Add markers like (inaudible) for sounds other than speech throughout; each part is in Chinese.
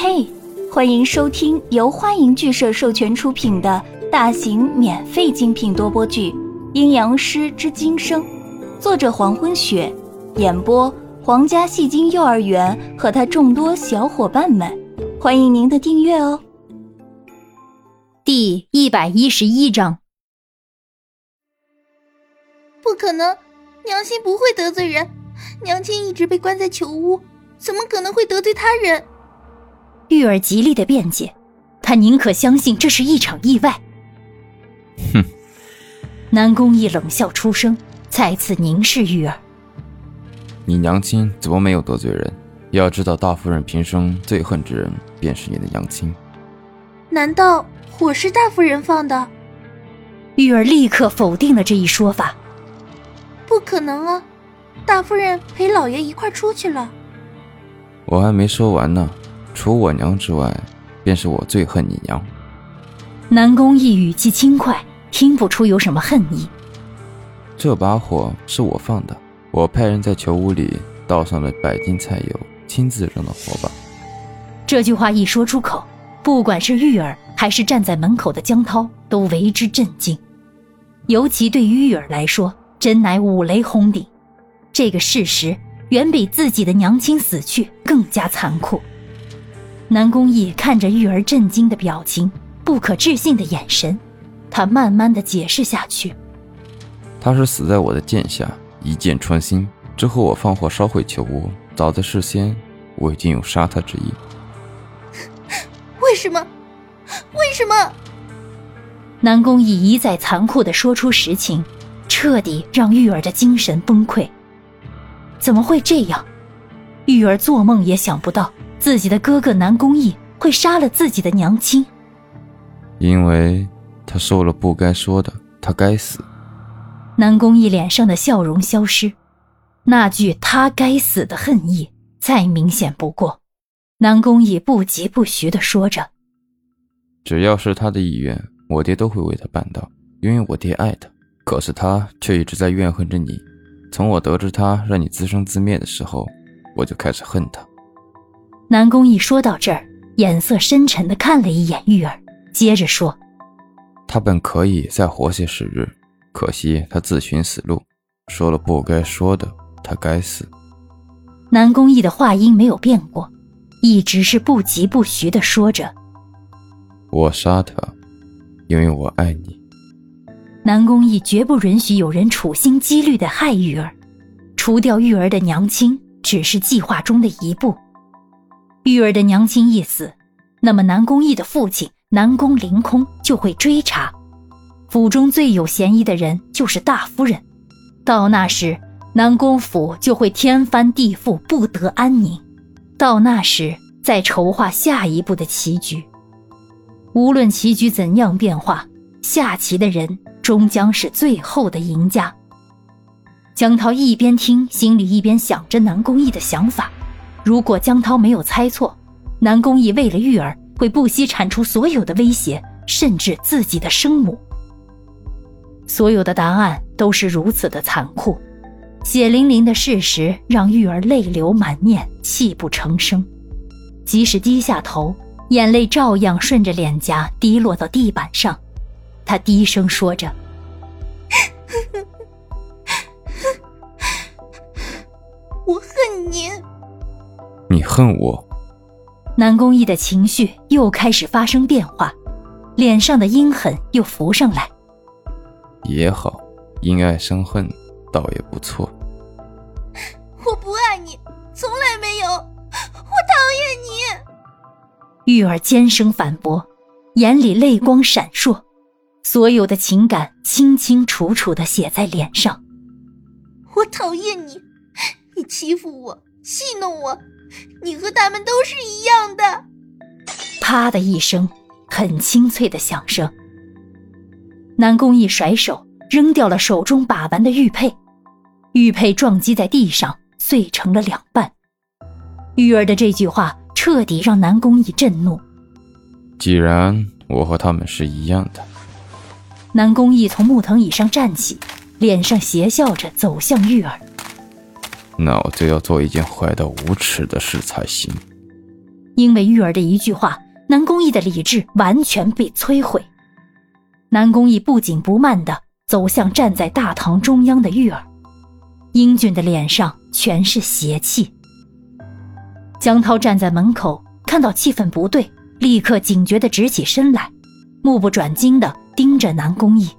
嘿，欢迎收听由欢迎剧社授权出品的大型免费精品多播剧《阴阳师之今生》，作者黄昏雪，演播皇家戏精幼儿园和他众多小伙伴们。欢迎您的订阅哦。第一百一十一章。不可能，娘亲不会得罪人。娘亲一直被关在囚屋，怎么可能会得罪他人？玉儿极力的辩解，她宁可相信这是一场意外。哼！南宫义冷笑出声，再次凝视玉儿：“你娘亲怎么没有得罪人？要知道，大夫人平生最恨之人便是你的娘亲。难道火是大夫人放的？”玉儿立刻否定了这一说法：“不可能啊！大夫人陪老爷一块出去了。”我还没说完呢。除我娘之外，便是我最恨你娘。南宫义语气轻快，听不出有什么恨意。这把火是我放的，我派人在囚屋里倒上了百斤菜油，亲自扔的火把。这句话一说出口，不管是玉儿还是站在门口的江涛，都为之震惊。尤其对于玉儿来说，真乃五雷轰顶。这个事实远比自己的娘亲死去更加残酷。南宫义看着玉儿震惊的表情，不可置信的眼神，他慢慢的解释下去：“他是死在我的剑下，一剑穿心。之后我放火烧毁囚屋，早在事先，我已经有杀他之意。为什么？为什么？”南宫义一再残酷的说出实情，彻底让玉儿的精神崩溃。怎么会这样？玉儿做梦也想不到。自己的哥哥南宫义会杀了自己的娘亲，因为他说了不该说的，他该死。南宫义脸上的笑容消失，那句“他该死”的恨意再明显不过。南宫义不疾不徐地说着：“只要是他的意愿，我爹都会为他办到，因为我爹爱他。可是他却一直在怨恨着你。从我得知他让你自生自灭的时候，我就开始恨他。”南宫义说到这儿，眼色深沉的看了一眼玉儿，接着说：“他本可以再活些时日，可惜他自寻死路，说了不该说的，他该死。”南宫义的话音没有变过，一直是不疾不徐的说着：“我杀他，因为我爱你。”南宫义绝不允许有人处心积虑的害玉儿，除掉玉儿的娘亲只是计划中的一步。玉儿的娘亲一死，那么南宫义的父亲南宫凌空就会追查，府中最有嫌疑的人就是大夫人。到那时，南宫府就会天翻地覆，不得安宁。到那时，再筹划下一步的棋局。无论棋局怎样变化，下棋的人终将是最后的赢家。江涛一边听，心里一边想着南宫义的想法。如果江涛没有猜错，南宫义为了玉儿会不惜铲除所有的威胁，甚至自己的生母。所有的答案都是如此的残酷，血淋淋的事实让玉儿泪流满面，泣不成声。即使低下头，眼泪照样顺着脸颊滴落到地板上。他低声说着：“ (laughs) 我恨您。”你恨我？南宫义的情绪又开始发生变化，脸上的阴狠又浮上来。也好，因爱生恨，倒也不错。我不爱你，从来没有，我讨厌你。玉儿尖声反驳，眼里泪光闪烁，所有的情感清清楚楚的写在脸上。我讨厌你，你欺负我，戏弄我。你和他们都是一样的。啪的一声，很清脆的响声。南宫义甩手扔掉了手中把玩的玉佩，玉佩撞击在地上，碎成了两半。玉儿的这句话彻底让南宫义震怒。既然我和他们是一样的，南宫义从木藤椅上站起，脸上邪笑着走向玉儿。那我就要做一件坏到无耻的事才行。因为玉儿的一句话，南宫义的理智完全被摧毁。南宫义不紧不慢地走向站在大堂中央的玉儿，英俊的脸上全是邪气。江涛站在门口，看到气氛不对，立刻警觉地直起身来，目不转睛地盯着南宫义。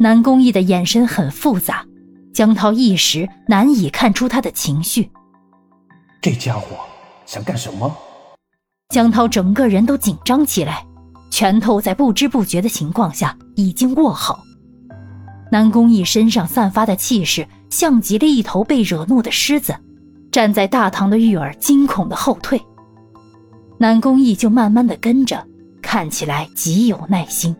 南宫义的眼神很复杂，江涛一时难以看出他的情绪。这家伙。想干什么？江涛整个人都紧张起来，拳头在不知不觉的情况下已经握好。南宫义身上散发的气势像极了一头被惹怒的狮子，站在大堂的玉儿惊恐的后退。南宫义就慢慢的跟着，看起来极有耐心，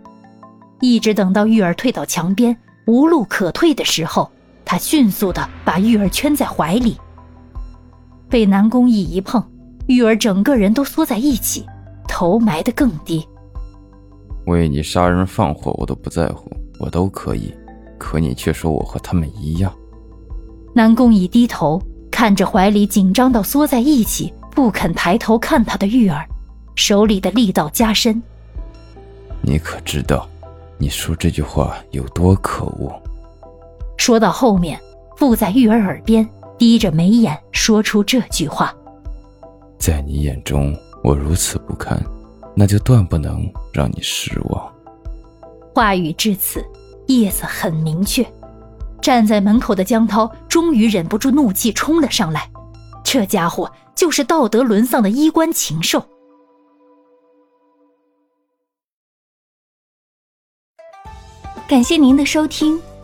一直等到玉儿退到墙边无路可退的时候，他迅速的把玉儿圈在怀里。被南宫义一碰。玉儿整个人都缩在一起，头埋得更低。为你杀人放火，我都不在乎，我都可以。可你却说我和他们一样。南宫乙低头看着怀里紧张到缩在一起、不肯抬头看他的玉儿，手里的力道加深。你可知道，你说这句话有多可恶？说到后面，附在玉儿耳边，低着眉眼说出这句话。在你眼中，我如此不堪，那就断不能让你失望。话语至此，意思很明确。站在门口的江涛终于忍不住怒气冲了上来，这家伙就是道德沦丧的衣冠禽兽。感谢您的收听，